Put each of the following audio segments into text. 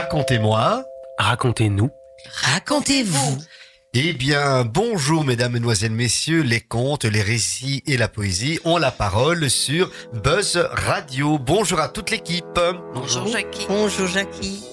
Racontez-moi. Racontez-nous. Racontez-vous. Eh bien, bonjour mesdames, mesdemoiselles, messieurs, les contes, les récits et la poésie ont la parole sur Buzz Radio. Bonjour à toute l'équipe. Bonjour Jackie. Bonjour Jackie.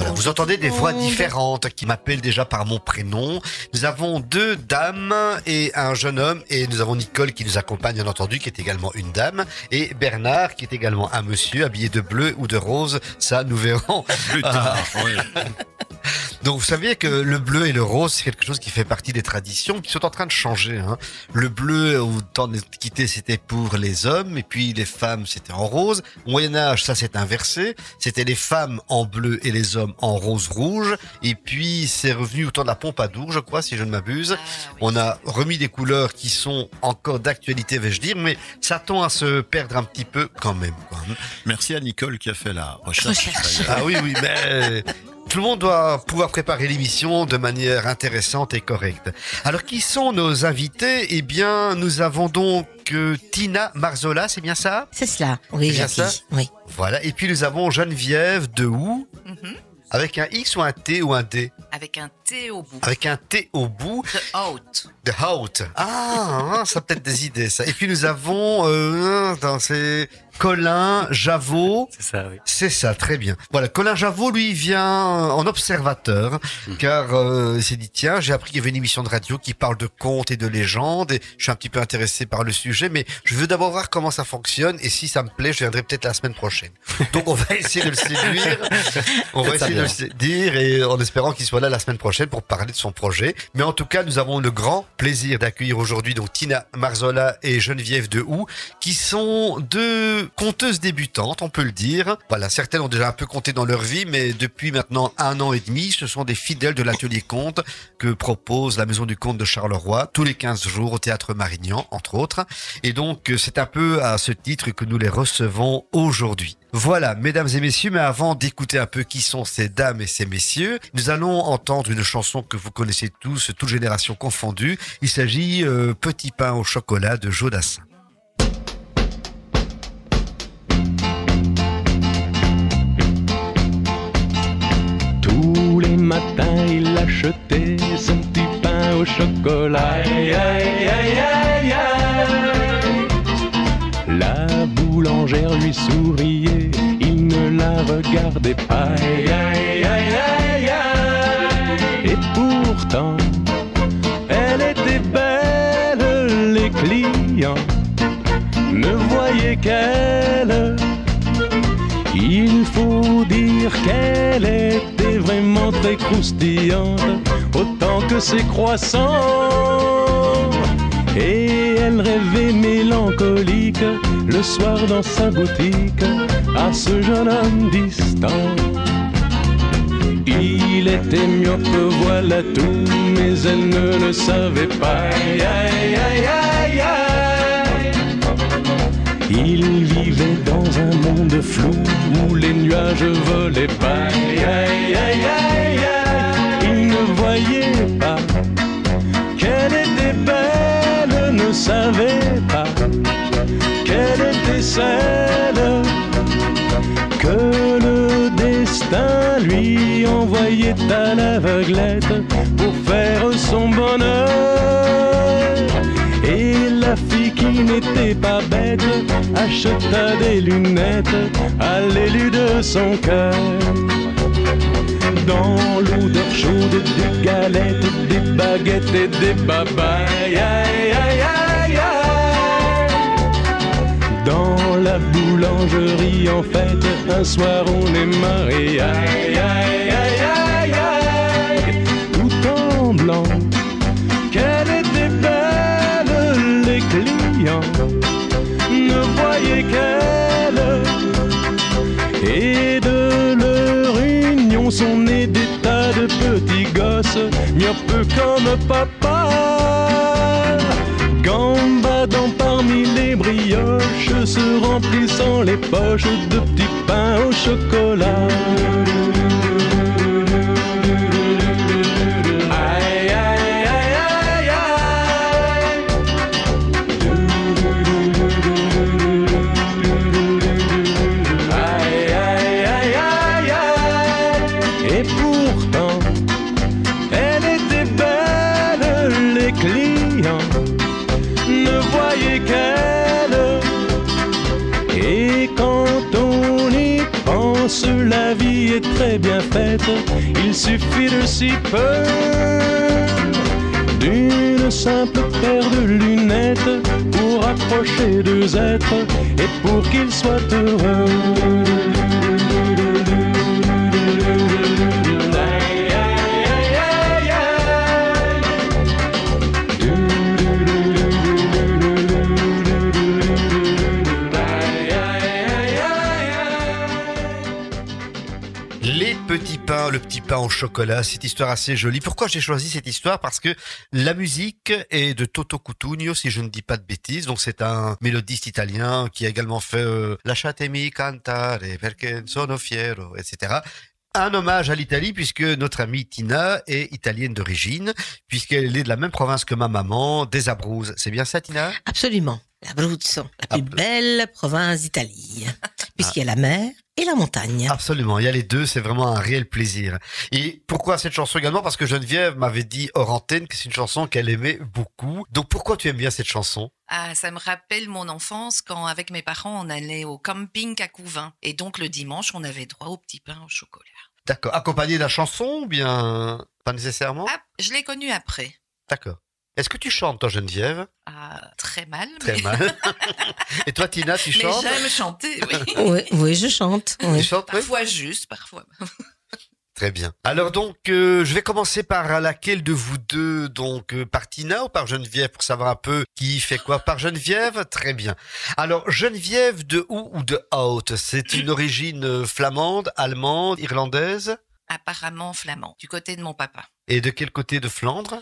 Voilà, vous entendez des voix différentes qui m'appellent déjà par mon prénom. Nous avons deux dames et un jeune homme et nous avons Nicole qui nous accompagne bien entendu qui est également une dame et Bernard qui est également un monsieur habillé de bleu ou de rose. Ça, nous verrons. Plus tard, oui. Donc vous saviez que le bleu et le rose, c'est quelque chose qui fait partie des traditions qui sont en train de changer. Hein. Le bleu, au temps de l'Antiquité, c'était pour les hommes, et puis les femmes, c'était en rose. Au Moyen Âge, ça s'est inversé. C'était les femmes en bleu et les hommes en rose-rouge. Et puis c'est revenu au temps de la Pompadour, je crois, si je ne m'abuse. On a remis des couleurs qui sont encore d'actualité, vais-je dire, mais ça tend à se perdre un petit peu quand même. Quoi. Merci à Nicole qui a fait la recherche. Ah oui, oui, mais tout le monde doit pouvoir préparer l'émission de manière intéressante et correcte. Alors, qui sont nos invités? Eh bien, nous avons donc euh, Tina Marzola, c'est bien ça? C'est cela. Oui, C'est bien ça? Oui. Voilà. Et puis, nous avons Geneviève de Hou, Mhm. avec un X ou un T ou un D? Avec un T au bout. Avec un T au bout. The Out. The Hout. Ah, hein, ça a peut-être des idées, ça. Et puis, nous avons, euh, attends, c'est Colin Javot. C'est ça, oui. C'est ça, très bien. Voilà, Colin Javot, lui, vient en observateur, car euh, il s'est dit, tiens, j'ai appris qu'il y avait une émission de radio qui parle de contes et de légendes, et je suis un petit peu intéressé par le sujet, mais je veux d'abord voir comment ça fonctionne, et si ça me plaît, je viendrai peut-être la semaine prochaine. Donc on va essayer de le séduire, on va essayer de le séduire, et en espérant qu'il soit là la semaine prochaine pour parler de son projet. Mais en tout cas, nous avons le grand plaisir d'accueillir aujourd'hui donc Tina Marzola et Geneviève de Hou, qui sont deux conteuses débutantes, on peut le dire. Voilà, certaines ont déjà un peu compté dans leur vie, mais depuis maintenant un an et demi, ce sont des fidèles de l'atelier conte que propose la Maison du Conte de Charleroi tous les 15 jours au Théâtre Marignan, entre autres. Et donc, euh, c'est un peu à ce titre que nous les recevons aujourd'hui. Voilà, mesdames et messieurs, mais avant d'écouter un peu qui sont ces dames et ces messieurs, nous allons entendre une chanson que vous connaissez tous, toute génération confondue. Il s'agit euh, Petit pain au chocolat de Jodassin. Matins, il achetait son petit pain au chocolat. Aïe, aïe, aïe, aïe, aïe. La boulangère lui souriait, il ne la regardait pas. Aïe, aïe, aïe, aïe, aïe. Et pourtant, elle était belle, les clients ne voyaient qu'elle. Il faut dire qu'elle était vraiment très croustillante, autant que ses croissants. Et elle rêvait mélancolique le soir dans sa boutique à ce jeune homme distant. Il était myope, voilà tout, mais elle ne le savait pas. Aïe, aïe, aïe. Il vivait dans un monde flou où les nuages volaient pas. Aïe, aïe, aïe. Il ne voyait pas qu'elle était belle, ne savait pas qu'elle était celle que le destin lui envoyait à l'aveuglette pour faire son bonheur. La fille qui n'était pas bête acheta des lunettes à l'élu de son cœur. Dans l'odeur chaude des galettes, des baguettes et des babayes. Aïe, aïe, aïe. Dans la boulangerie, en fait, un soir on est mariés. Aïe, aïe, aïe, aïe, aïe. Tout en blanc, ne voyaient qu'elle. Et de leur union sont nés des tas de petits gosses, peu comme papa. Gambadant parmi les brioches, se remplissant les poches de petits pains au chocolat. Et pour qu'ils soient heureux. Chocolat, cette histoire assez jolie. Pourquoi j'ai choisi cette histoire? Parce que la musique est de Toto Cutugno, si je ne dis pas de bêtises. Donc c'est un mélodiste italien qui a également fait euh, Lasciatemi cantare perché sono fiero, etc. Un hommage à l'Italie puisque notre amie Tina est italienne d'origine, puisqu'elle est de la même province que ma maman, des Abruzzes. C'est bien ça, Tina? Absolument. L'Abruzzo, la plus Ah, belle province d'Italie. Puisqu'il y a la mer et la montagne. Absolument, il y a les deux, c'est vraiment un réel plaisir. Et pourquoi cette chanson également? Parce que Geneviève m'avait dit hors antenne que c'est une chanson qu'elle aimait beaucoup. Donc pourquoi tu aimes bien cette chanson? Ah, ça me rappelle mon enfance quand, avec mes parents, on allait au camping à Couvin. Et donc, le dimanche, on avait droit au petit pain au chocolat. D'accord. Accompagné de la chanson ou bien pas nécessairement? Ah, je l'ai connu après. D'accord. Est-ce que tu chantes, toi, Geneviève? Ah, très mal. Très mais... mal. Et toi, Tina, tu mais chantes? j'aime chanter, oui. Oui, oui, je chante. Tu oui. oui? Parfois juste, parfois. Très bien. Alors donc, euh, je vais commencer par laquelle de vous deux, donc euh, par Tina ou par Geneviève, pour savoir un peu qui fait quoi? Par Geneviève, très bien. Alors Geneviève de où ou de Hout C'est une origine euh, flamande, allemande, irlandaise? Apparemment flamand, du côté de mon papa. Et de quel côté de Flandre?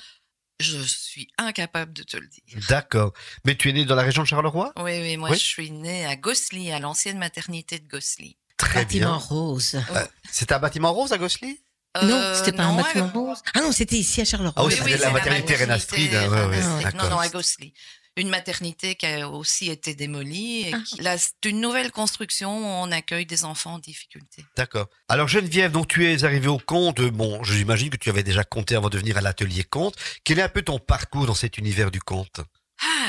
Je suis incapable de te le dire. D'accord. Mais tu es né dans la région de Charleroi? Oui, oui, moi Oui. je suis née à Gossely, à l'ancienne maternité de Gossely. Très Bâtiment bien. rose. C'est un bâtiment rose à Gossely non, Euh, c'était pas un non, bâtiment rose. Ah non, c'était ici à Charleroi. Ah oui, Oui, c'était oui, la maternité Reine Astrid, maternité ouais, d'accord. Non, non, à Gossely. Une maternité qui a aussi été démolie. Et Ah. qui- là, c'est une nouvelle construction où on accueille des enfants en difficulté. D'accord. Alors Geneviève, donc tu es arrivée au compte. Bon, j'imagine que tu avais déjà compté avant de venir à l'atelier compte. Quel est un peu ton parcours dans cet univers du conte? Ah,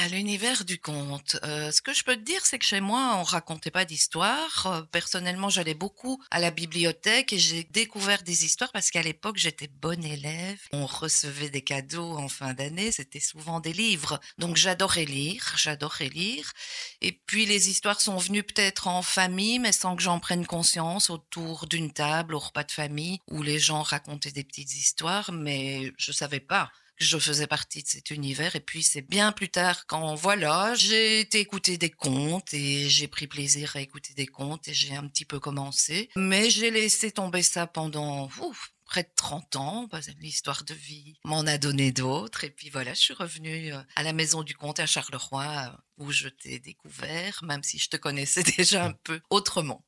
l'univers du conte. Euh, ce que je peux te dire, c'est que chez moi, on racontait pas d'histoires. Euh, personnellement, j'allais beaucoup à la bibliothèque et j'ai découvert des histoires parce qu'à l'époque, j'étais bonne élève. On recevait des cadeaux en fin d'année, c'était souvent des livres. Donc j'adorais lire, j'adorais lire. Et puis les histoires sont venues peut-être en famille, mais sans que j'en prenne conscience autour d'une table au repas de famille où les gens racontaient des petites histoires, mais je savais pas je faisais partie de cet univers. Et puis c'est bien plus tard quand voilà, j'ai été écouter des contes et j'ai pris plaisir à écouter des contes et j'ai un petit peu commencé. Mais j'ai laissé tomber ça pendant près de 30 ans, que l'histoire de vie m'en a donné d'autres. Et puis voilà, je suis revenue euh, à la maison du comte à Charleroi, euh, où je t'ai découvert, même si je te connaissais déjà un peu autrement.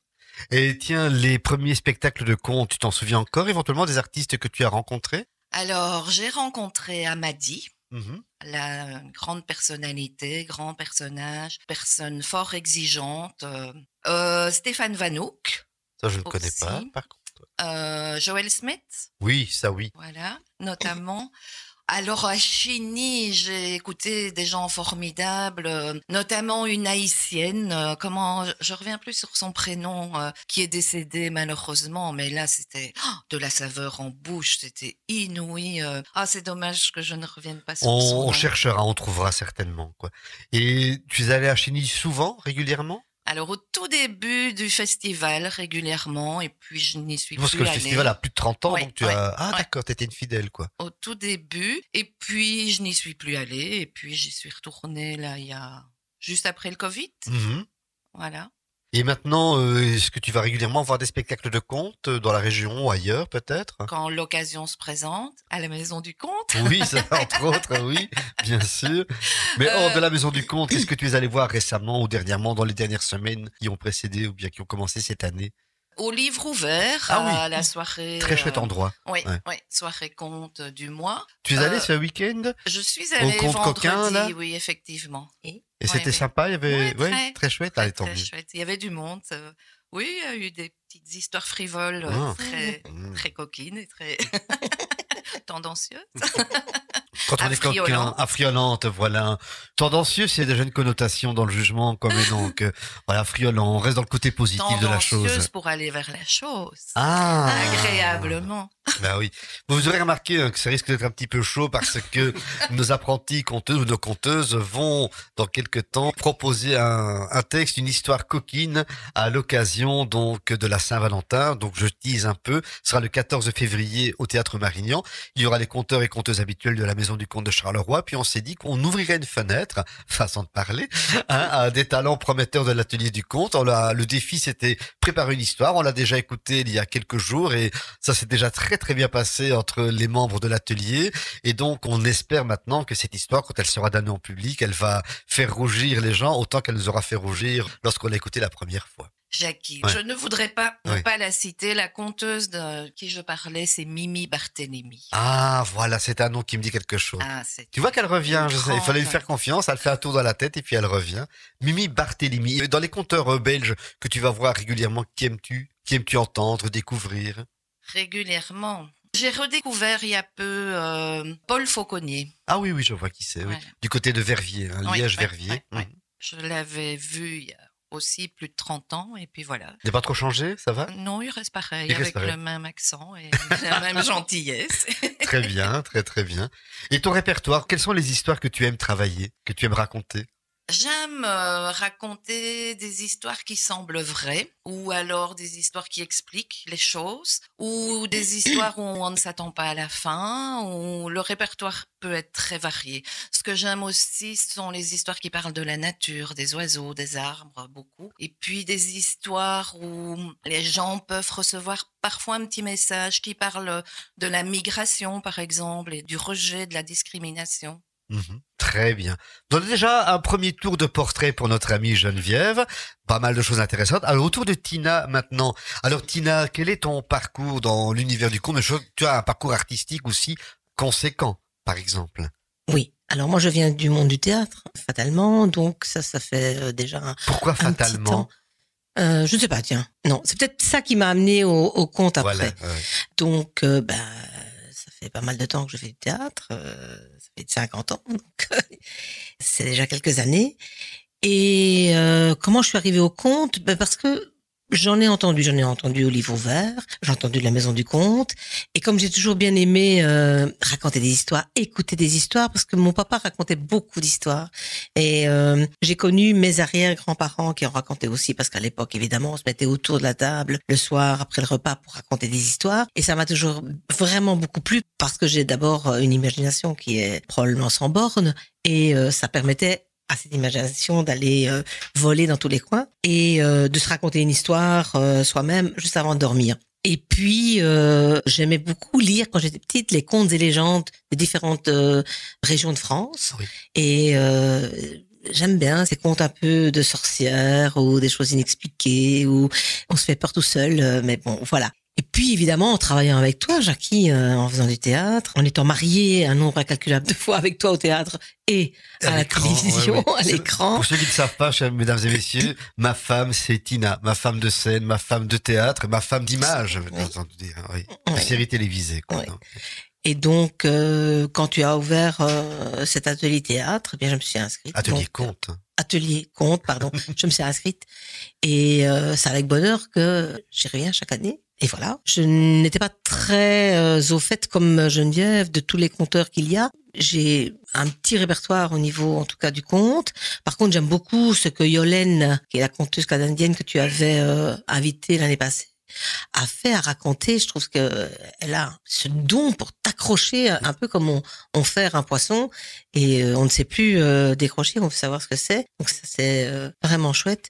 Et tiens, les premiers spectacles de conte, tu t'en souviens encore éventuellement des artistes que tu as rencontrés? Alors, j'ai rencontré Amadi, Mhm. la grande personnalité, grand personnage, personne fort exigeante. euh, euh, Stéphane Vanouk, Ça, je ne connais pas, par contre. euh, Joël Smith, Oui, ça oui. voilà, notamment. Alors à Chigny, j'ai écouté des gens formidables, euh, notamment une haïtienne. euh, comment je reviens plus sur son prénom, euh, qui est décédée malheureusement, mais là c'était oh, de la saveur en bouche, c'était inouï. Ah, c'est dommage que je ne revienne pas sur On, son on cherchera, on trouvera certainement. Quoi. Et tu es allé à Chigny souvent, régulièrement? Alors au tout début du festival régulièrement, et puis je n'y suis Parce plus que le allée. festival a plus de 30 ans, Ouais, donc tu ouais, as... Ah ouais. d'accord, t'étais une fidèle, quoi. au tout début. Et puis, je n'y suis plus allée. Et puis, j'y suis retournée là, il y a juste après le Covid. Mhm. Voilà. Et maintenant, euh, est-ce que tu vas régulièrement voir des spectacles de conte euh, dans la région ou ailleurs, peut-être? Quand l'occasion se présente, à la maison du comte. Oui, ça, entre autres, oui, bien sûr. Mais hors Euh, de la maison du conte, qu'est-ce que tu es allé voir récemment ou dernièrement dans les dernières semaines qui ont précédé ou bien qui ont commencé cette année? Au livre ouvert, Ah oui. à la soirée. Très chouette euh, endroit. Oui, Ouais. oui, soirée conte du mois. Tu es allé euh, ce week-end? Je suis allée Comte vendredi, Coquin, là? oui, effectivement. Et? Et c'était ouais. sympa, il y avait Ouais, très, très chouette, Très, très chouette. Il y avait du monde. Oui, il y a eu des petites histoires frivoles, euh, Ah. très, Mmh. très coquines et très tendancieuses. Quand on est coquin, Affriolant. affriolante, voilà. Tendancieux, c'est déjà une connotation dans le jugement, comme et donc, euh, voilà, affriolant. On reste dans le côté positif de la chose. Tendancieuse pour aller vers la chose. Ah! Agréablement. Bah oui. Vous aurez remarqué hein, que ça risque d'être un petit peu chaud parce que nos apprentis conteuses ou nos conteuses vont, dans quelques temps, proposer un, un texte, une histoire coquine à l'occasion donc de la Saint-Valentin. Donc je tease un peu. Ce sera le 14 février au Théâtre Marignan. Il y aura les conteurs et conteuses habituels de la Maison du Comte de Charleroi. Puis on s'est dit qu'on ouvrirait une fenêtre, façon de parler, hein, à des talents prometteurs de l'atelier du. On l'a- le défi, c'était préparer une histoire. On l'a déjà écouté il y a quelques jours et ça s'est déjà très très bien passé entre les membres de l'atelier. Et donc, on espère maintenant que cette histoire, quand elle sera donnée en public, elle va faire rougir les gens autant qu'elle nous aura fait rougir lorsqu'on l'a écoutée la première fois. Jackie, Ouais. je ne voudrais pas ne pas la citer. La conteuse de qui je parlais, c'est Mimi Barthélémy. Ah, voilà, c'est un nom qui me dit quelque chose. Ah, Tu vois qu'elle revient, je sais, il fallait lui faire confiance, elle fait un tour dans la tête et puis elle revient. Mimi Barthélémy, dans les conteurs euh, belges que tu vas voir régulièrement, qui aimes-tu Qui aimes-tu entendre, découvrir? Régulièrement. J'ai redécouvert il y a peu euh, Paul Fauconnier. Ah oui, oui, je vois qui c'est, oui. Du côté de Verviers, hein, Oui, Liège-Verviers. ouais, ouais. Mhm. Je l'avais vu il y a aussi plus de 30 ans et puis voilà. Il n'est pas trop changé, ça va? Non, il reste pareil, Il reste avec pareil. le même accent et la même gentillesse. Très bien, très très bien. Et ton répertoire, quelles sont les histoires que tu aimes travailler, que tu aimes raconter? J'aime euh, raconter des histoires qui semblent vraies, ou alors des histoires qui expliquent les choses, ou des histoires où on ne s'attend pas à la fin, où le répertoire peut être très varié. Ce que j'aime aussi ce sont les histoires qui parlent de la nature, des oiseaux, des arbres, beaucoup. Et puis des histoires où les gens peuvent recevoir parfois un petit message qui parle de la migration, par exemple, et du rejet, de la discrimination. Mhm. Très bien. Donc déjà un premier tour de portrait pour notre amie Geneviève. Pas mal de choses intéressantes. Alors autour de Tina maintenant. Alors Tina, quel est ton parcours dans l'univers du conte? Tu as un parcours artistique aussi conséquent, par exemple? Oui. Alors moi, je viens du monde du théâtre, fatalement. Donc ça, ça fait euh, déjà un, Pourquoi un petit fatalement? temps. Euh, je ne sais pas, tiens. Non, c'est peut-être ça qui m'a amené au, au conte après. Voilà. ouais. Donc, euh, ben, ça fait pas mal de temps que je fais du théâtre. euh, ça fait 50 ans. Donc, c'est déjà quelques années. Et euh, comment je suis arrivée au conte ben Parce que j'en ai entendu. J'en ai entendu au livre ouvert. J'ai entendu de la maison du conte. Et comme j'ai toujours bien aimé euh, raconter des histoires, écouter des histoires, parce que mon papa racontait beaucoup d'histoires. Et euh, j'ai connu mes arrière-grands-parents qui en racontaient aussi, parce qu'à l'époque, évidemment, on se mettait autour de la table le soir après le repas pour raconter des histoires. Et ça m'a toujours vraiment beaucoup plu, parce que j'ai d'abord une imagination qui est probablement sans borne, et euh, ça permettait à cette imagination d'aller euh, voler dans tous les coins et euh, de se raconter une histoire euh, soi-même juste avant de dormir. Et puis, euh, j'aimais beaucoup lire quand j'étais petite les contes et légendes des différentes euh, régions de France. Oui. Et euh, j'aime bien ces contes un peu de sorcières ou des choses inexpliquées où on se fait peur tout seul. mais bon, voilà. Et puis, évidemment, en travaillant avec toi, Jackie, euh, en faisant du théâtre, en étant mariée un nombre incalculable de fois avec toi au théâtre et à, la télévision, ouais, ouais. à l'écran. Pour ceux qui ne savent pas, chers mesdames et messieurs, ma femme c'est Tina, ma femme de scène, ma femme de théâtre, ma femme d'image, dire, oui. De Ouais. série télévisée. Quoi. Et donc, euh, quand tu as ouvert euh, cet atelier théâtre, eh bien, je me suis inscrite. Atelier Donc, conte. atelier compte, pardon. je me suis inscrite. Et c'est avec bonheur que j'y reviens chaque année. Et voilà. Je n'étais pas très euh, au fait comme Geneviève de tous les compteurs qu'il y a. J'ai un petit répertoire au niveau, en tout cas, du conte. Par contre, j'aime beaucoup ce que Yolène, qui est la conteuse canadienne que tu avais euh, invitée l'année passée, a fait à raconter. Je trouve que elle a ce don pour t'accrocher un peu comme on, on fait un poisson et euh, on ne sait plus euh, décrocher, on veut savoir ce que c'est. Donc ça c'est vraiment chouette.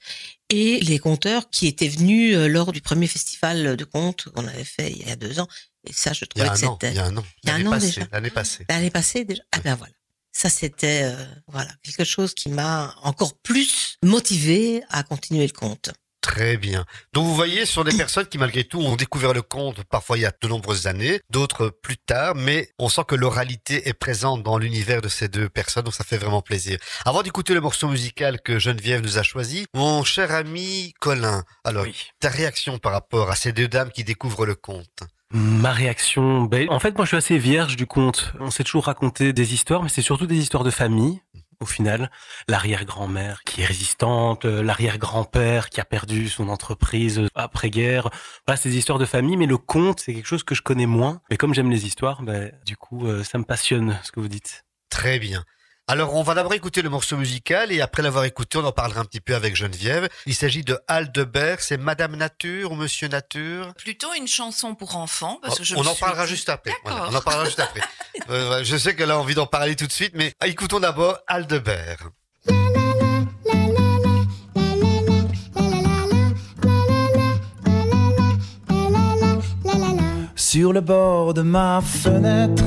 Et les conteurs qui étaient venus euh, lors du premier festival de contes qu'on avait fait il y a deux ans. Et ça, je trouvais que an. Il c'était y a un an. Il y a un an passée, déjà. L'année passée. l'année passée déjà. Ah ben voilà. Ça c'était euh, voilà quelque chose qui m'a encore plus motivé à continuer le conte. Très bien. Donc vous voyez, ce sont des personnes qui malgré tout ont découvert le conte parfois il y a de nombreuses années, d'autres plus tard, mais on sent que l'oralité est présente dans l'univers de ces deux personnes, donc ça fait vraiment plaisir. Avant d'écouter le morceau musical que Geneviève nous a choisi, mon cher ami Colin, alors Oui. ta réaction par rapport à ces deux dames qui découvrent le conte? Ma réaction, ben, en fait, moi, je suis assez vierge du conte. On s'est toujours raconté des histoires, mais c'est surtout des histoires de famille. Au final, l'arrière-grand-mère qui est résistante, euh, l'arrière-grand-père qui a perdu son entreprise euh, après-guerre. Voilà, des histoires de famille, mais le conte, c'est quelque chose que je connais moins. Mais comme j'aime les histoires, ben, du coup, euh, ça me passionne ce que vous dites. Très bien. Alors, on va d'abord écouter le morceau musical et après l'avoir écouté, on en parlera un petit peu avec Geneviève. Il s'agit de Aldebert, c'est Madame Nature ou Monsieur Nature? Plutôt une chanson pour enfants. Parce que je On en parlera dit- juste après. Voilà, on en parlera juste après. Euh, je sais qu'elle a envie d'en parler tout de suite, mais écoutons d'abord Aldebert. Sur le bord de ma fenêtre,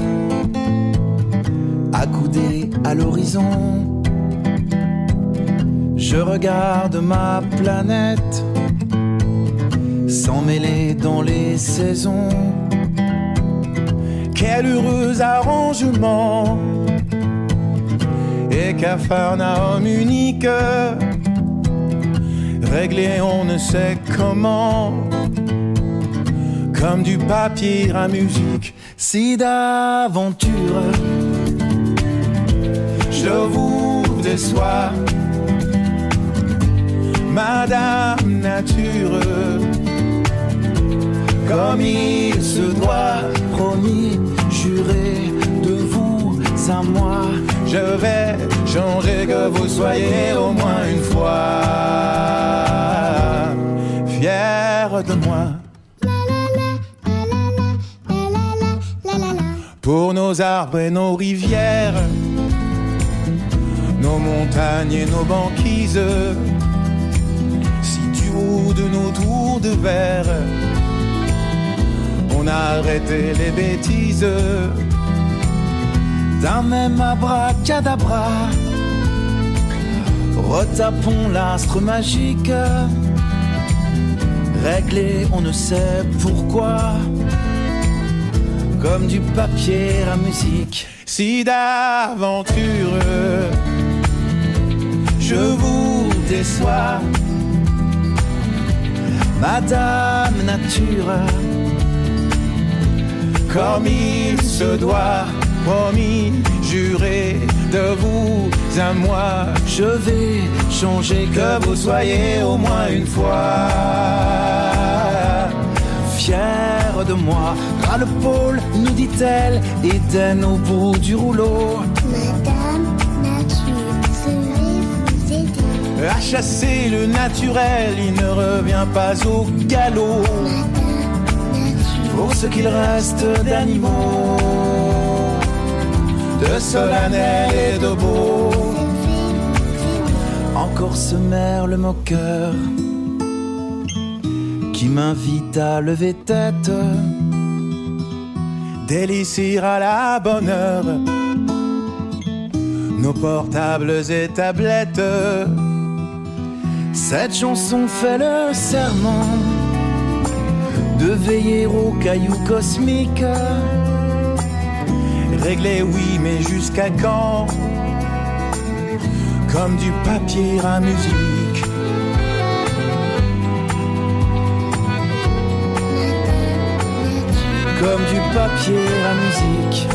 accoudé à l'horizon, je regarde ma planète sans mêler dans les saisons. Quel heureux arrangement. Et Capharnaüm unique, réglé on ne sait comment. Comme du papier à musique, si d'aventure je vous déçois, Madame Nature, comme il se doit, promis, juré de vous à moi, je vais changer que vous soyez au moins une fois fier de moi. pour nos arbres et nos rivières, nos montagnes et nos banquises, si haut de nos tours de verre, on a arrêté les bêtises d'un même abracadabra. Retapons l'astre magique, réglé on ne sait pourquoi comme du papier à musique. Si d'aventure je vous déçois, Madame Nature, comme il se doit, promis, juré de vous à moi, je vais changer que vous soyez au moins une fois fière de moi. Ras le pôle, nous dit-elle, Éden au bout du rouleau. À chasser le naturel, il ne revient pas au galop. Pour ce qu'il reste d'animaux, de solennel et de beau. Encore ce merle moqueur qui m'invite à lever tête, délicie à la bonne heure, nos portables et tablettes. Cette chanson fait le serment de veiller aux cailloux cosmiques. Réglé, oui, mais jusqu'à quand? Comme du papier à musique. Comme du papier à musique.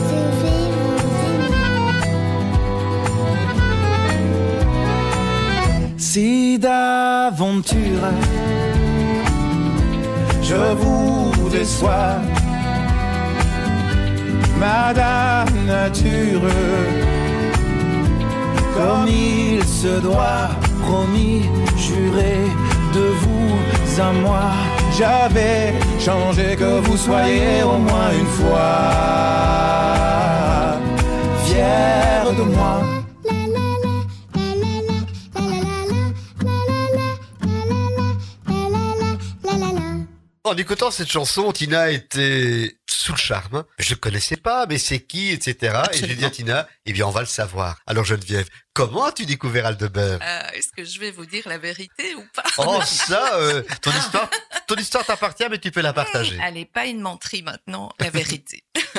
Si d'aventure. Je vous déçois, Madame Nature, comme il se doit, promis, juré de vous à moi, j'avais changé que vous soyez au moins une fois fier de moi. En écoutant cette chanson, Tina était sous le charme. Je le connaissais pas, mais c'est qui, etc. Et j'ai Absolument. dit à Tina, eh bien, on va le savoir. Alors, Geneviève, comment as-tu découvert Aldebert? Euh, Est-ce que je vais vous dire la vérité ou pas? Oh, ça, euh, ton histoire, ton histoire t'appartient, mais tu peux la partager. Allez, pas une menterie maintenant, la vérité.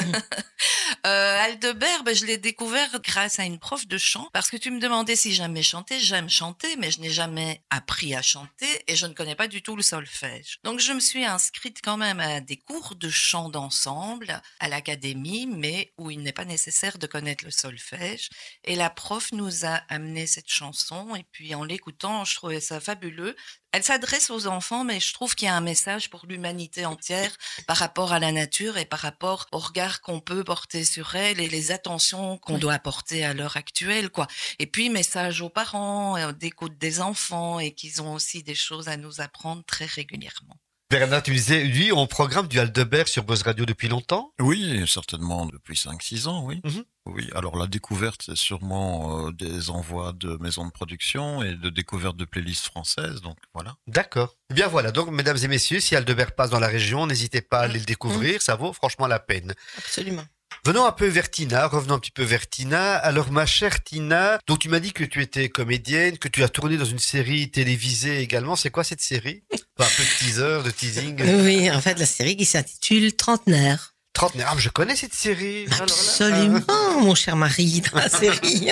euh, Aldebert, ben, je l'ai découvert grâce à une prof de chant, parce que tu me demandais si j'aimais chanter. J'aime chanter, mais je n'ai jamais appris à chanter et je ne connais pas du tout le solfège. Donc je me suis inscrite quand même à des cours de chant à l'académie, mais où il n'est pas nécessaire de connaître le solfège. Et la prof nous a amené cette chanson, et puis en l'écoutant, je trouvais ça fabuleux. Elle s'adresse aux enfants, mais je trouve qu'il y a un message pour l'humanité entière par rapport à la nature et par rapport au regard qu'on peut porter sur elle et les attentions qu'on Oui. doit apporter à l'heure actuelle, quoi. Et puis, message aux parents, d'écoute des enfants et qu'ils ont aussi des choses à nous apprendre très régulièrement. Bernard, tu disais, lui, on programme du Aldebert sur Buzz Radio depuis longtemps Oui, certainement depuis 5-6 ans, oui. Mhm. Oui, alors la découverte, c'est sûrement euh, des envois de maisons de production et de découverte de playlists françaises, donc voilà. D'accord. Eh bien voilà, donc mesdames et messieurs, si Aldebert passe dans la région, n'hésitez pas à aller le découvrir, ça vaut franchement la peine. Absolument. Venons un peu vers Tina, revenons un petit peu vers Tina. Alors ma chère Tina, donc tu m'as dit que tu étais comédienne, que tu as tourné dans une série télévisée également. C'est quoi cette série? Un peu de teaser, de teasing. Oui, en fait, la série qui s'intitule Trentenaire. Trentenaire. Ah, je connais cette série. Alors là, Absolument, mon cher mari, dans la série.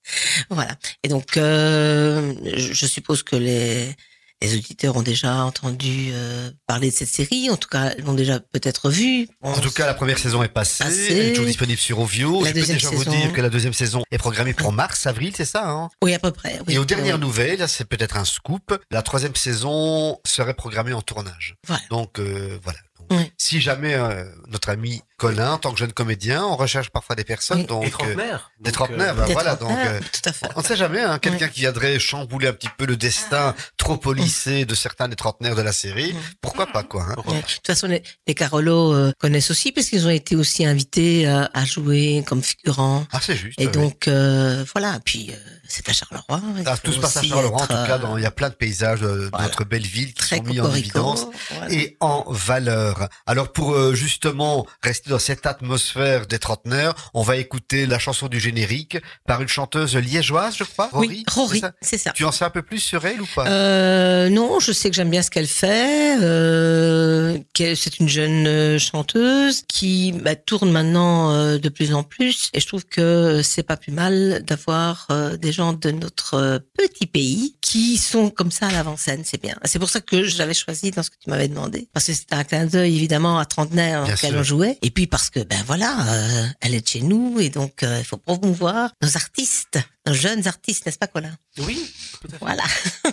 voilà. Et donc, euh, je suppose que les, les auditeurs ont déjà entendu euh, parler de cette série. En tout cas, l'ont déjà peut-être vue. En tout cas, la première saison est passée. Passée. Elle est toujours disponible sur Ovio. La Je peux déjà vous saison. dire que la deuxième saison est programmée pour mars, avril, c'est ça hein? Oui, à peu près. Oui. Et aux dernières Oui. nouvelles, c'est peut-être un scoop, la troisième saison serait programmée en tournage. Voilà. Donc euh, voilà. Donc, Oui. Si jamais euh, notre ami Colin, en tant que jeune comédien, on recherche parfois des personnes, Oui. donc euh, des Donc, trentenaires, bah, Des voilà. Donc trentenaires, euh, tout à fait. on ne sait jamais, hein, quelqu'un qui viendrait chambouler un petit peu le destin trop policé de certains des trentenaires de la série, Mm. pourquoi pas quoi. hein. De toute façon, les, les Carolos euh, connaissent aussi parce qu'ils ont été aussi invités euh, à jouer comme figurants. Ah c'est juste. Et oui. donc, euh, voilà. Puis, euh, c'est à Charleroi. Ah, tout se passe à Charleroi, en tout cas, dans- il y a plein de paysages de, de voilà. notre belle ville qui très sont mis en évidence. voilà. et en valeur. Alors pour euh, justement rester dans cette atmosphère des trentenaires, on va écouter la chanson du générique par une chanteuse liégeoise, je crois. Rory, Oui, Rory, c'est ça. Tu en sais un peu plus sur elle ou pas? Euh, non, je sais que j'aime bien ce qu'elle fait. Euh, qu'elle- c'est une jeune euh, chanteuse qui bah, tourne maintenant euh, de plus en plus, et je trouve que c'est pas plus mal d'avoir euh, des gens de notre petit pays qui sont comme ça à l'avant-scène. C'est bien. C'est pour ça que je l'avais choisi dans ce que tu m'avais demandé, parce que c'était un clin d'œil évidemment à trentenaire lequel sûr. on jouait, et puis parce que ben voilà, euh, elle est de chez nous, et donc euh, il faut promouvoir nos artistes, nos jeunes artistes, n'est-ce pas Colin? Oui, tout à fait. Voilà.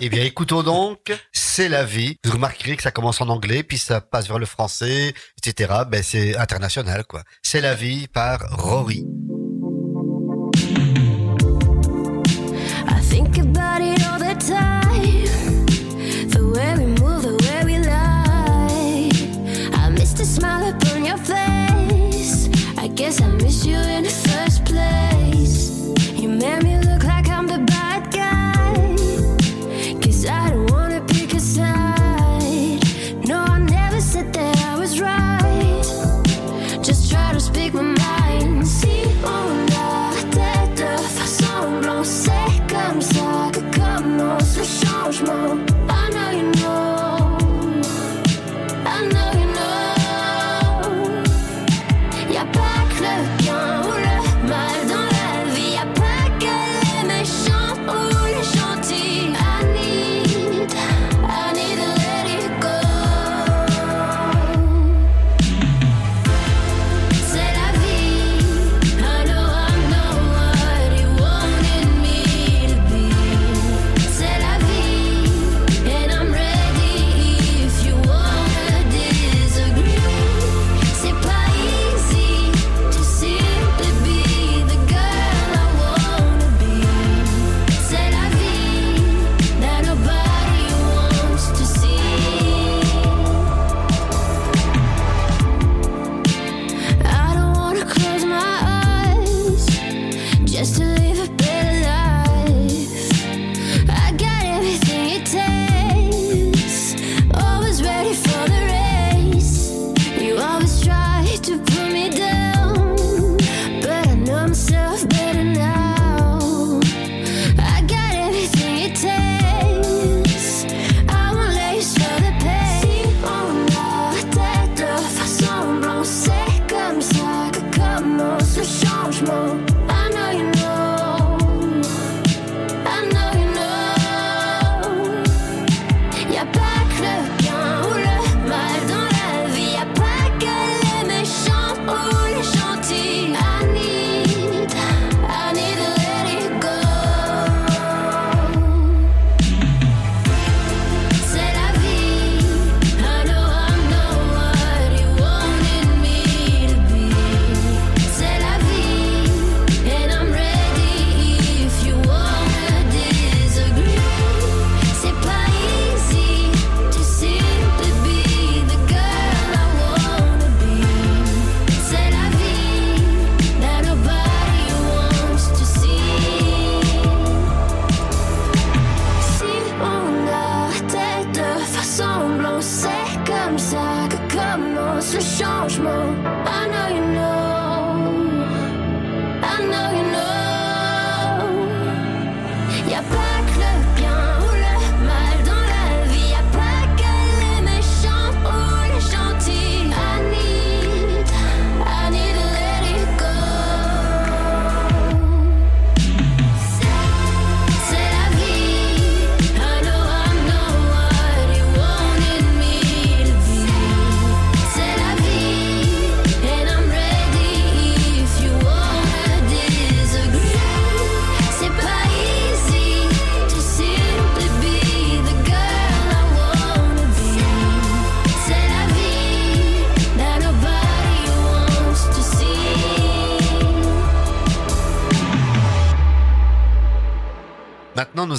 Eh bien, écoutons donc, c'est la vie. Vous remarquerez que ça commence en anglais, puis ça passe vers le français, etc. Ben, c'est international, quoi. C'est la vie par Rory. I think guess I miss you in the first place. You made me look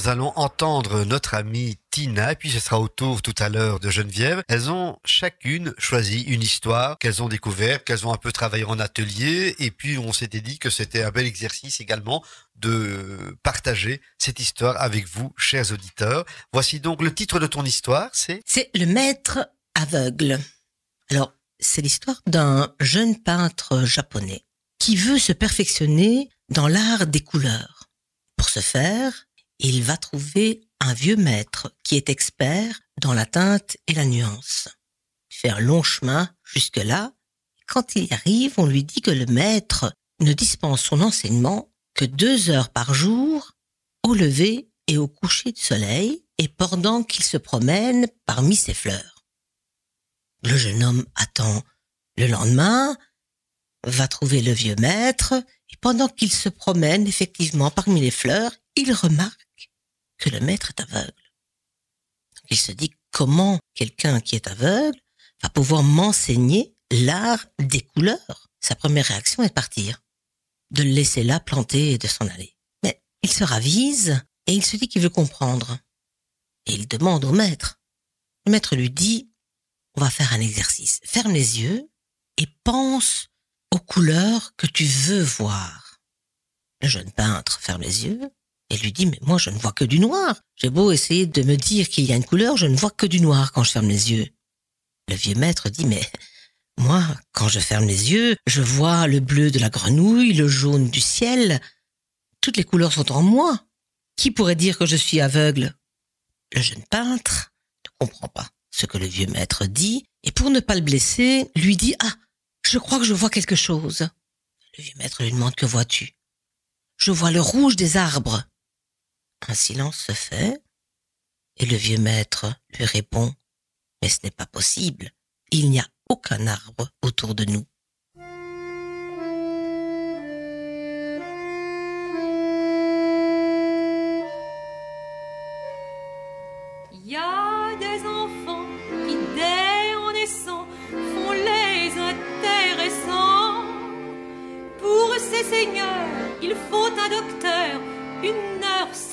nous allons entendre notre amie Tina, puis ce sera au tour tout à l'heure de Geneviève. Elles ont chacune choisi une histoire qu'elles ont découverte, qu'elles ont un peu travaillé en atelier, et puis on s'était dit que c'était un bel exercice également de partager cette histoire avec vous, chers auditeurs. Voici donc le titre de ton histoire, c'est C'est le maître aveugle. Alors, c'est l'histoire d'un jeune peintre japonais qui veut se perfectionner dans l'art des couleurs. Pour ce faire, il va trouver un vieux maître qui est expert dans la teinte et la nuance. Un long chemin jusque-là. Quand il y arrive, on lui dit que le maître ne dispense son enseignement que deux heures par jour au lever et au coucher du soleil et pendant qu'il se promène parmi ses fleurs. Le jeune homme attend le lendemain, va trouver le vieux maître, et pendant qu'il se promène effectivement parmi les fleurs, il remarque que le maître est aveugle. Il se dit comment quelqu'un qui est aveugle va pouvoir m'enseigner l'art des couleurs. Sa première réaction est de partir, de le laisser là planter et de s'en aller. Mais il se ravise et il se dit qu'il veut comprendre. Et il demande au maître. Le maître lui dit, on va faire un exercice. Ferme les yeux et pense aux couleurs que tu veux voir. Le jeune peintre ferme les yeux et lui dit, mais moi je ne vois que du noir. J'ai beau essayer de me dire qu'il y a une couleur, je ne vois que du noir quand je ferme les yeux. Le vieux maître dit, mais moi, quand je ferme les yeux, je vois le bleu de la grenouille, le jaune du ciel. Toutes les couleurs sont en moi. Qui pourrait dire que je suis aveugle? Le jeune peintre ne comprend pas ce que le vieux maître dit, et pour ne pas le blesser, lui dit Ah, je crois que je vois quelque chose. Le vieux maître lui demande Que vois-tu? Je vois le rouge des arbres. Un silence se fait, et le vieux maître lui répond Mais ce n'est pas possible, il n'y a aucun arbre autour de nous. Il y a des enfants qui, dès en naissant, font les intéressants. Pour ces seigneurs, il faut un docteur, une nurse,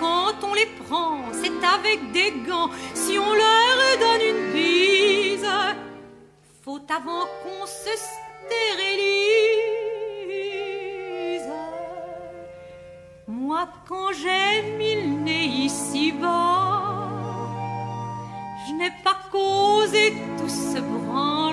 Quand on les prend, c'est avec des gants. Si on leur donne une bise, faut avant qu'on se stérilise. Moi, quand j'ai mis le nez ici-bas, je n'ai pas causé tout ce branle-bas.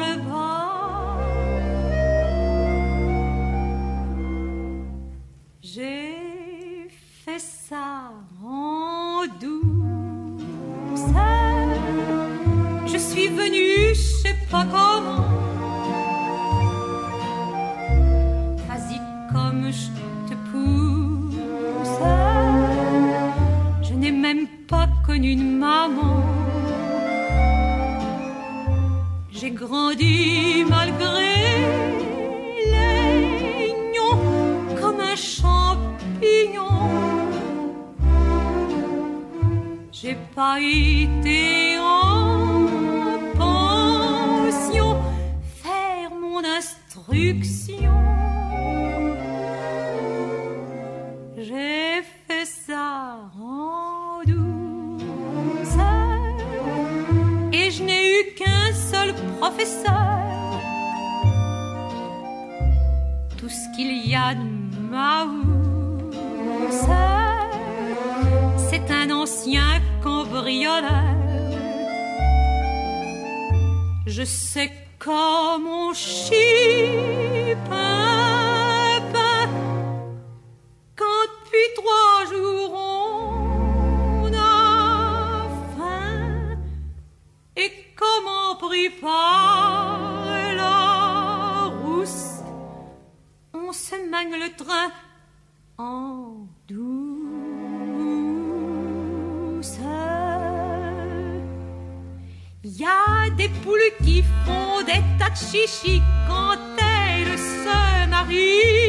A des poules qui font des tas de chichis quand elles se marient.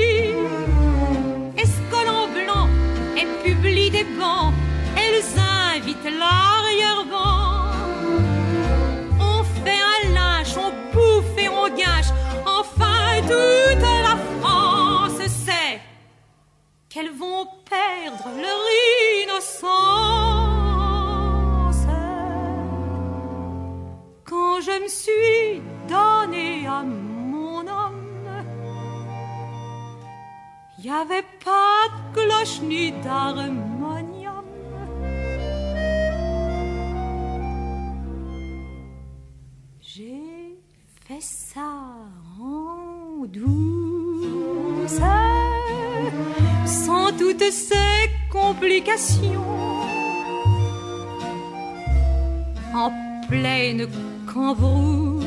Cambrousse,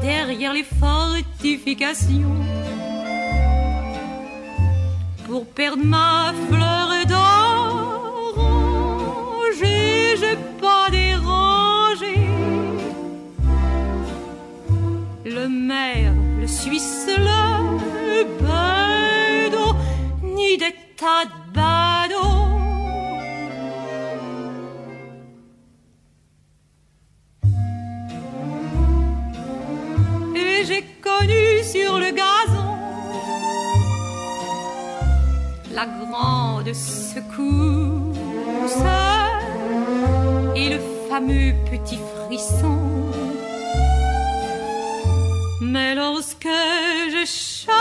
derrière les fortifications. Pour perdre ma fleur d'oranger, j'ai pas dérangé le maire, le Suisse, le ni des tas grande secousse et le fameux petit frisson. Mais lorsque je chavirai,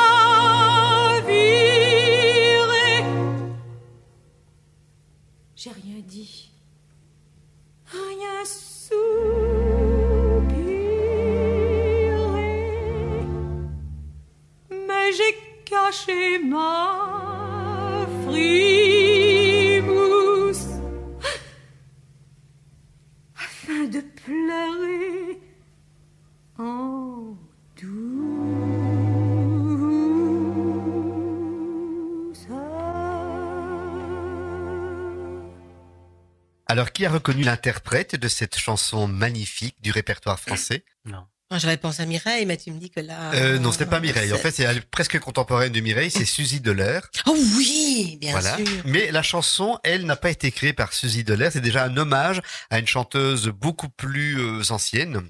qui a reconnu l'interprète de cette chanson magnifique du répertoire français Non. Moi, j'aurais pensé à Mireille, mais tu me dis que là. euh, Non, c'était pas Mireille. En c'est- fait, c'est elle est presque contemporaine de Mireille, c'est Suzy Delair. Oh oui, bien voilà. sûr. Mais la chanson, elle, n'a pas été créée par Suzy Delair. C'est déjà un hommage à une chanteuse beaucoup plus euh, ancienne,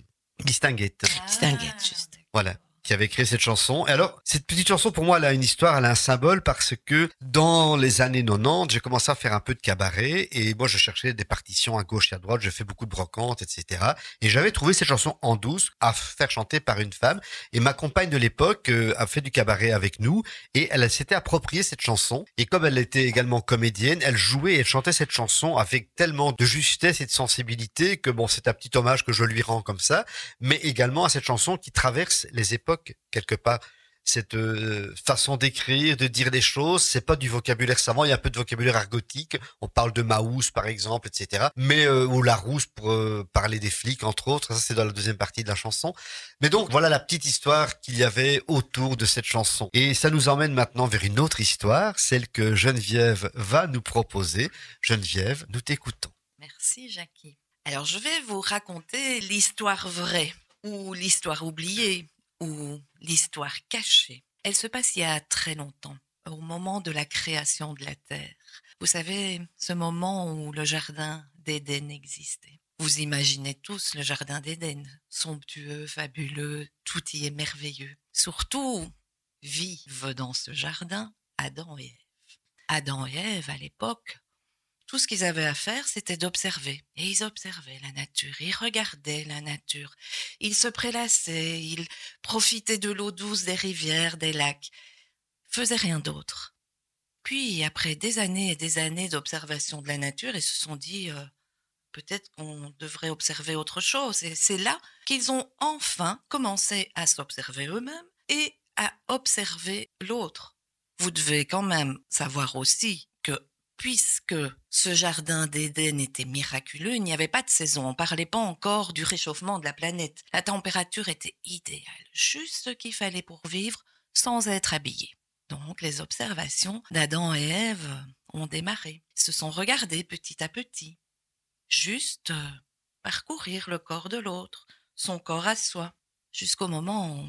Distinguette. Distinguette, juste. Voilà qui avait créé cette chanson. Et alors, cette petite chanson, pour moi, elle a une histoire, elle a un symbole parce que dans les années 90, j'ai commencé à faire un peu de cabaret et moi, je cherchais des partitions à gauche et à droite, je fais beaucoup de brocantes, etc. Et j'avais trouvé cette chanson en douce à faire chanter par une femme et ma compagne de l'époque euh, a fait du cabaret avec nous et elle s'était appropriée cette chanson et comme elle était également comédienne, elle jouait et elle chantait cette chanson avec tellement de justesse et de sensibilité que bon, c'est un petit hommage que je lui rends comme ça, mais également à cette chanson qui traverse les époques quelque part cette euh, façon d'écrire, de dire des choses, c'est pas du vocabulaire savant, il y a un peu de vocabulaire argotique, on parle de Maous par exemple, etc. Mais euh, ou la rousse pour euh, parler des flics entre autres, ça c'est dans la deuxième partie de la chanson. Mais donc voilà la petite histoire qu'il y avait autour de cette chanson. Et ça nous emmène maintenant vers une autre histoire, celle que Geneviève va nous proposer. Geneviève, nous t'écoutons. Merci Jackie. Alors je vais vous raconter l'histoire vraie ou l'histoire oubliée ou l'histoire cachée. Elle se passe il y a très longtemps, au moment de la création de la Terre. Vous savez, ce moment où le jardin d'Éden existait. Vous imaginez tous le jardin d'Éden, somptueux, fabuleux, tout y est merveilleux. Surtout, vivent dans ce jardin Adam et Ève. Adam et Ève, à l'époque, tout ce qu'ils avaient à faire, c'était d'observer. Et ils observaient la nature, ils regardaient la nature, ils se prélassaient, ils profitaient de l'eau douce des rivières, des lacs, faisaient rien d'autre. Puis, après des années et des années d'observation de la nature, ils se sont dit, euh, peut-être qu'on devrait observer autre chose. Et c'est là qu'ils ont enfin commencé à s'observer eux-mêmes et à observer l'autre. Vous devez quand même savoir aussi que puisque ce jardin d'Éden était miraculeux, il n'y avait pas de saison, on parlait pas encore du réchauffement de la planète. La température était idéale, juste ce qu'il fallait pour vivre sans être habillé. Donc les observations d'Adam et Ève ont démarré, se sont regardées petit à petit. Juste euh, parcourir le corps de l'autre, son corps à soi, jusqu'au moment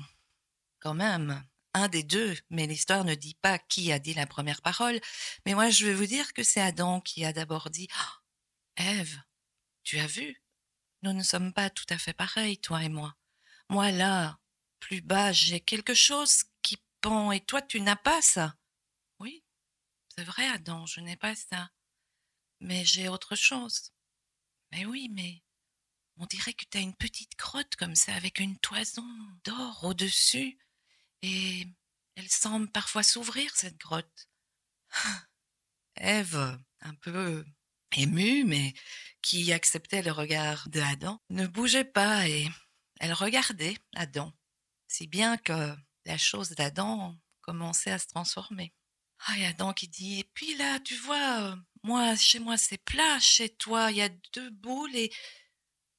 quand même, un des deux, mais l'histoire ne dit pas qui a dit la première parole, mais moi je vais vous dire que c'est Adam qui a d'abord dit Ah, Ève, tu as vu? Nous ne sommes pas tout à fait pareils, toi et moi. Moi là, plus bas, j'ai quelque chose qui pend, et toi tu n'as pas ça. Oui, c'est vrai, Adam, je n'ai pas ça. Mais j'ai autre chose. Mais oui, mais on dirait que tu as une petite grotte comme ça, avec une toison d'or au-dessus. Et elle semble parfois s'ouvrir, cette grotte. Ève, un peu émue, mais qui acceptait le regard de Adam, ne bougeait pas et elle regardait Adam, si bien que la chose d'Adam commençait à se transformer. Ah, et Adam qui dit, et puis là, tu vois, moi, chez moi, c'est plat, chez toi, il y a deux boules, et,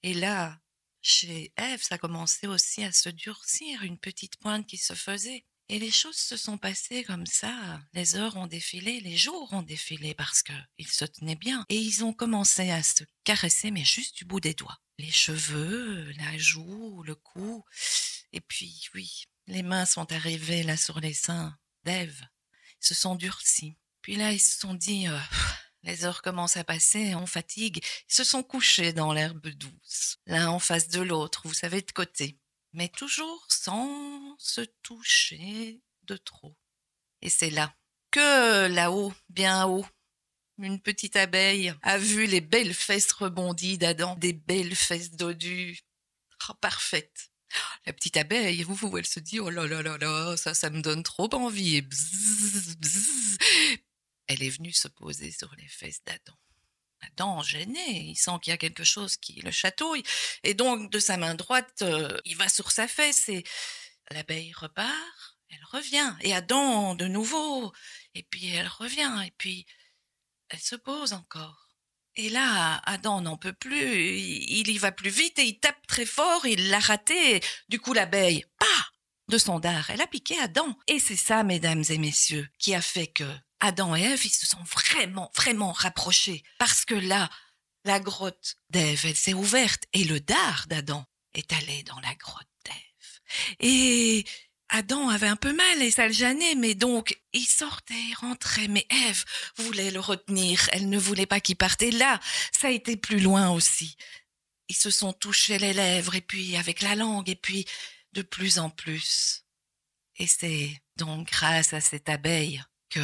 et là, chez Ève, ça commençait aussi à se durcir, une petite pointe qui se faisait. Et les choses se sont passées comme ça. Les heures ont défilé, les jours ont défilé parce que ils se tenaient bien. Et ils ont commencé à se caresser, mais juste du bout des doigts. Les cheveux, la joue, le cou. Et puis, oui, les mains sont arrivées là sur les seins d'Ève. Ils se sont durcis. Puis là, ils se sont dit, euh, les heures commencent à passer, on fatigue. Ils se sont couchés dans l'herbe douce, l'un en face de l'autre, vous savez, de côté mais toujours sans se toucher de trop. Et c'est là que là-haut, bien haut, une petite abeille a vu les belles fesses rebondies d'Adam, des belles fesses dodues, oh, parfaites. La petite abeille, vous, vous, elle se dit, oh là là là là, ça, ça me donne trop envie. Et. Elle est venue se poser sur les fesses d'Adam. Adam, gêné, il sent qu'il y a quelque chose qui le chatouille, et donc de sa main droite, euh, il va sur sa fesse, et l'abeille repart, elle revient, et Adam de nouveau, et puis elle revient, et puis elle se pose encore. Et là, Adam n'en peut plus, il y va plus vite, et il tape très fort, il l'a raté, du coup l'abeille, pas de son dard, elle a piqué Adam. Et c'est ça, mesdames et messieurs, qui a fait que Adam et Ève, ils se sont vraiment, vraiment rapprochés. Parce que là, la grotte d'Ève, elle s'est ouverte et le dard d'Adam est allé dans la grotte d'Ève. Et Adam avait un peu mal et ça le gênait, mais donc il sortait, il rentrait, mais Ève voulait le retenir, elle ne voulait pas qu'il parte. Et là, ça a été plus loin aussi. Ils se sont touchés les lèvres et puis avec la langue et puis de plus en plus. Et c'est donc grâce à cette abeille que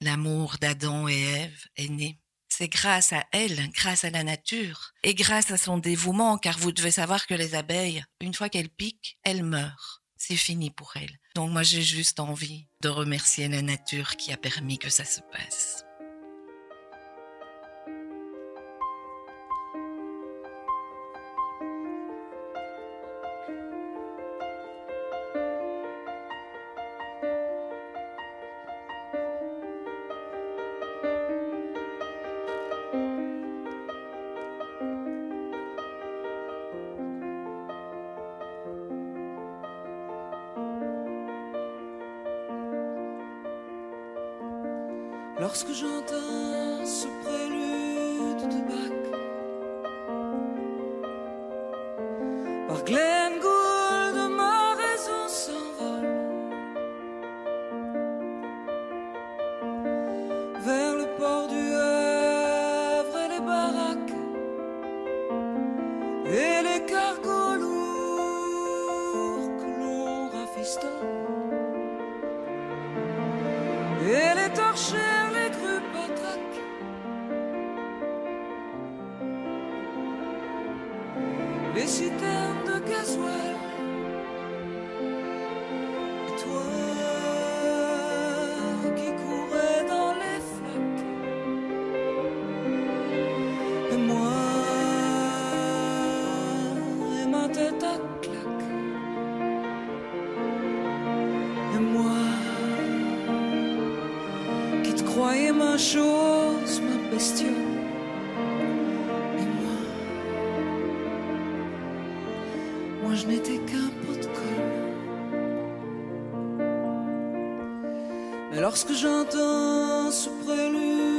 L'amour d'Adam et Ève est né. C'est grâce à elle, grâce à la nature, et grâce à son dévouement, car vous devez savoir que les abeilles, une fois qu'elles piquent, elles meurent. C'est fini pour elles. Donc moi j'ai juste envie de remercier la nature qui a permis que ça se passe. Ma chose, ma bestiole. Et moi, moi je n'étais qu'un pot de colle. Mais lorsque j'entends ce prélude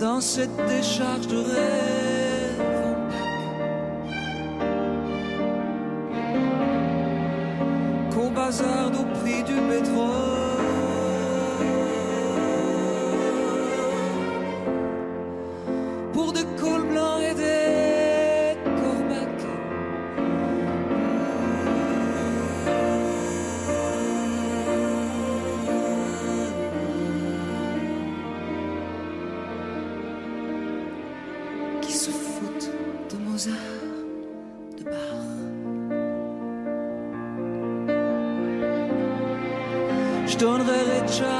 dans cette décharge de rêve. Qu'on bazarde au prix du pétrole try.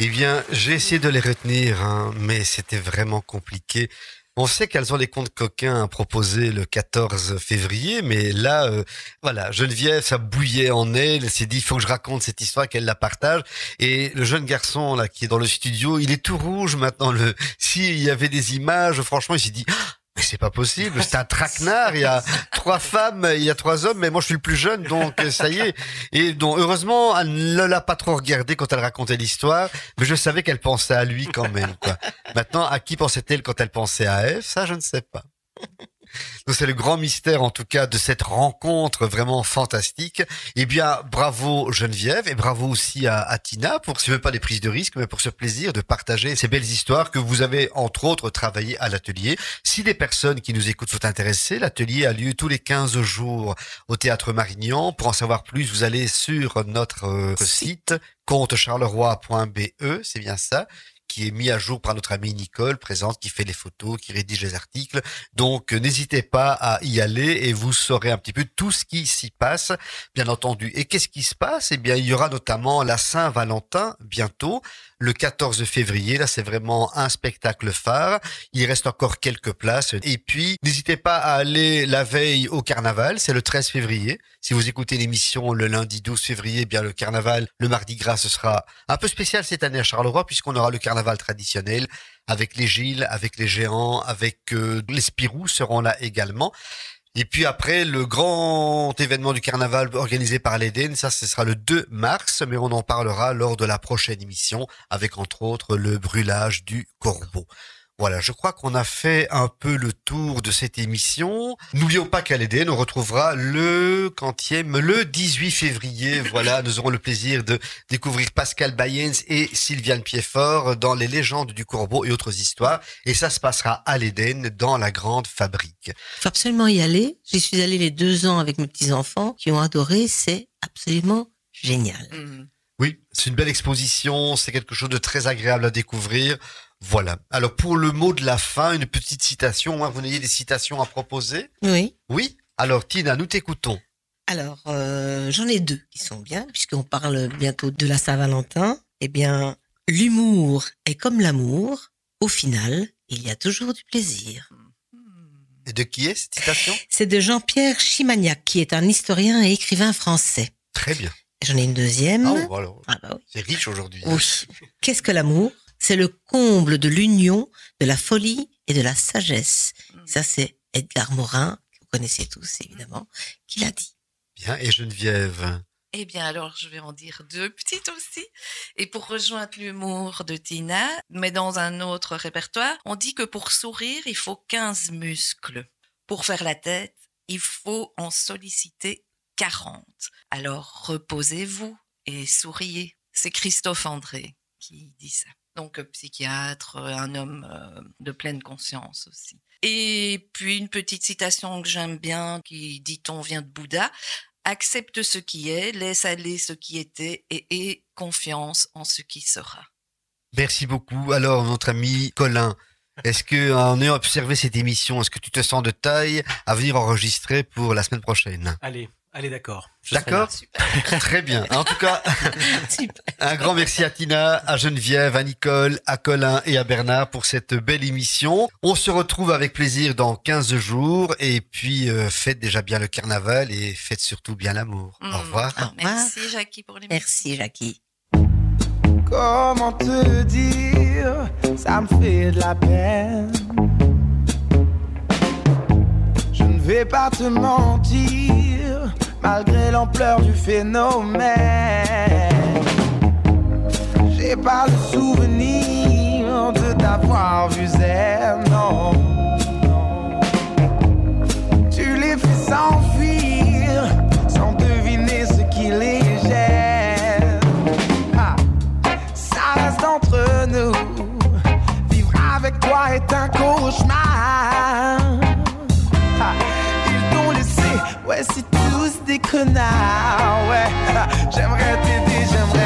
Eh bien, j'ai essayé de les retenir, hein, mais c'était vraiment compliqué. On sait qu'elles ont les comptes coquins proposés le 14 février, mais là, euh, voilà, Geneviève, ça bouillait en elle. Elle s'est dit, il faut que je raconte cette histoire, qu'elle la partage. Et le jeune garçon là qui est dans le studio, il est tout rouge maintenant. Le, s'il y avait des images, franchement, il s'est dit. C'est pas possible, c'est un traquenard, il y a trois femmes, il y a trois hommes, mais moi je suis le plus jeune, donc euh, ça y est. Et donc heureusement, elle ne l'a pas trop regardé quand elle racontait l'histoire, mais je savais qu'elle pensait à lui quand même. Quoi. Maintenant, à qui pensait-elle quand elle pensait à F Ça, je ne sais pas. C'est le grand mystère en tout cas de cette rencontre vraiment fantastique. Eh bien, bravo Geneviève et bravo aussi à, à Tina pour ce même pas des prises de risque, mais pour ce plaisir de partager ces belles histoires que vous avez entre autres travaillé à l'atelier. Si des personnes qui nous écoutent sont intéressées, l'atelier a lieu tous les 15 jours au théâtre Marignan. Pour en savoir plus, vous allez sur notre euh, site comptecharleroi.be, c'est bien ça qui est mis à jour par notre amie Nicole, présente, qui fait les photos, qui rédige les articles. Donc, euh, n'hésitez pas à y aller et vous saurez un petit peu tout ce qui s'y passe, bien entendu. Et qu'est-ce qui se passe? Eh bien, il y aura notamment la Saint-Valentin bientôt, le 14 février. Là, c'est vraiment un spectacle phare. Il reste encore quelques places. Et puis, n'hésitez pas à aller la veille au carnaval. C'est le 13 février. Si vous écoutez l'émission le lundi 12 février, eh bien le carnaval, le mardi gras, ce sera un peu spécial cette année à Charleroi puisqu'on aura le carnaval traditionnel avec les Gilles, avec les géants, avec euh, les Spirous seront là également. Et puis après, le grand événement du carnaval organisé par l'Eden, ça ce sera le 2 mars, mais on en parlera lors de la prochaine émission avec entre autres le brûlage du corbeau. Voilà, je crois qu'on a fait un peu le tour de cette émission. N'oublions pas qu'à l'Éden, on retrouvera le quantième, le 18 février. Voilà, nous aurons le plaisir de découvrir Pascal Bayens et Sylviane Piefort dans les légendes du corbeau et autres histoires. Et ça se passera à l'Éden, dans la grande fabrique. faut absolument y aller. J'y suis allée les deux ans avec mes petits-enfants qui ont adoré. C'est absolument génial. Mm. Oui, c'est une belle exposition, c'est quelque chose de très agréable à découvrir. Voilà. Alors pour le mot de la fin, une petite citation. Hein, vous n'ayez des citations à proposer? Oui. Oui? Alors Tina, nous t'écoutons. Alors, euh, j'en ai deux qui sont bien, puisqu'on parle bientôt de la Saint-Valentin. Eh bien, l'humour est comme l'amour. Au final, il y a toujours du plaisir. Et de qui est cette citation? C'est de Jean-Pierre Chimagnac, qui est un historien et écrivain français. Très bien. J'en ai une deuxième. Ah, bon, alors, Ah bah oui. c'est riche aujourd'hui. Oui. Qu'est-ce que l'amour? C'est le comble de l'union, de la folie et de la sagesse. Ça, c'est Edgar Morin, que vous connaissez tous évidemment, qui l'a dit. Bien. Et Geneviève Eh bien, alors, je vais en dire deux petites aussi. Et pour rejoindre l'humour de Tina, mais dans un autre répertoire, on dit que pour sourire, il faut 15 muscles. Pour faire la tête, il faut en solliciter 40. Alors, reposez-vous et souriez. C'est Christophe André qui dit ça. Donc, euh, psychiatre, euh, un homme euh, de pleine conscience aussi. Et puis, une petite citation que j'aime bien qui dit on vient de Bouddha accepte ce qui est, laisse aller ce qui était et aie confiance en ce qui sera. Merci beaucoup. Alors, notre ami Colin, est-ce que, en ayant observé cette émission, est-ce que tu te sens de taille à venir enregistrer pour la semaine prochaine? Allez, allez, d'accord. D'accord. Très bien. En tout cas, un grand merci à Tina, à Geneviève, à Nicole, à Colin et à Bernard pour cette belle émission. On se retrouve avec plaisir dans 15 jours et puis euh, faites déjà bien le carnaval et faites surtout bien l'amour. Au Mm. Au revoir. Merci Jackie pour les Merci, Jackie. Comment te dire, ça me fait de la peine. Je ne vais pas te mentir, malgré l'ampleur du phénomène. J'ai pas le souvenir de t'avoir vu zen, non. Tu les fais s'enfuir sans deviner ce qui les gêne. Ah. Ça reste entre nous. Vivre avec toi est un cauchemar. Ah, Ils t'ont laissé, ouais, c'est tous des connards. Ouais, j'aimerais t'aider, j'aimerais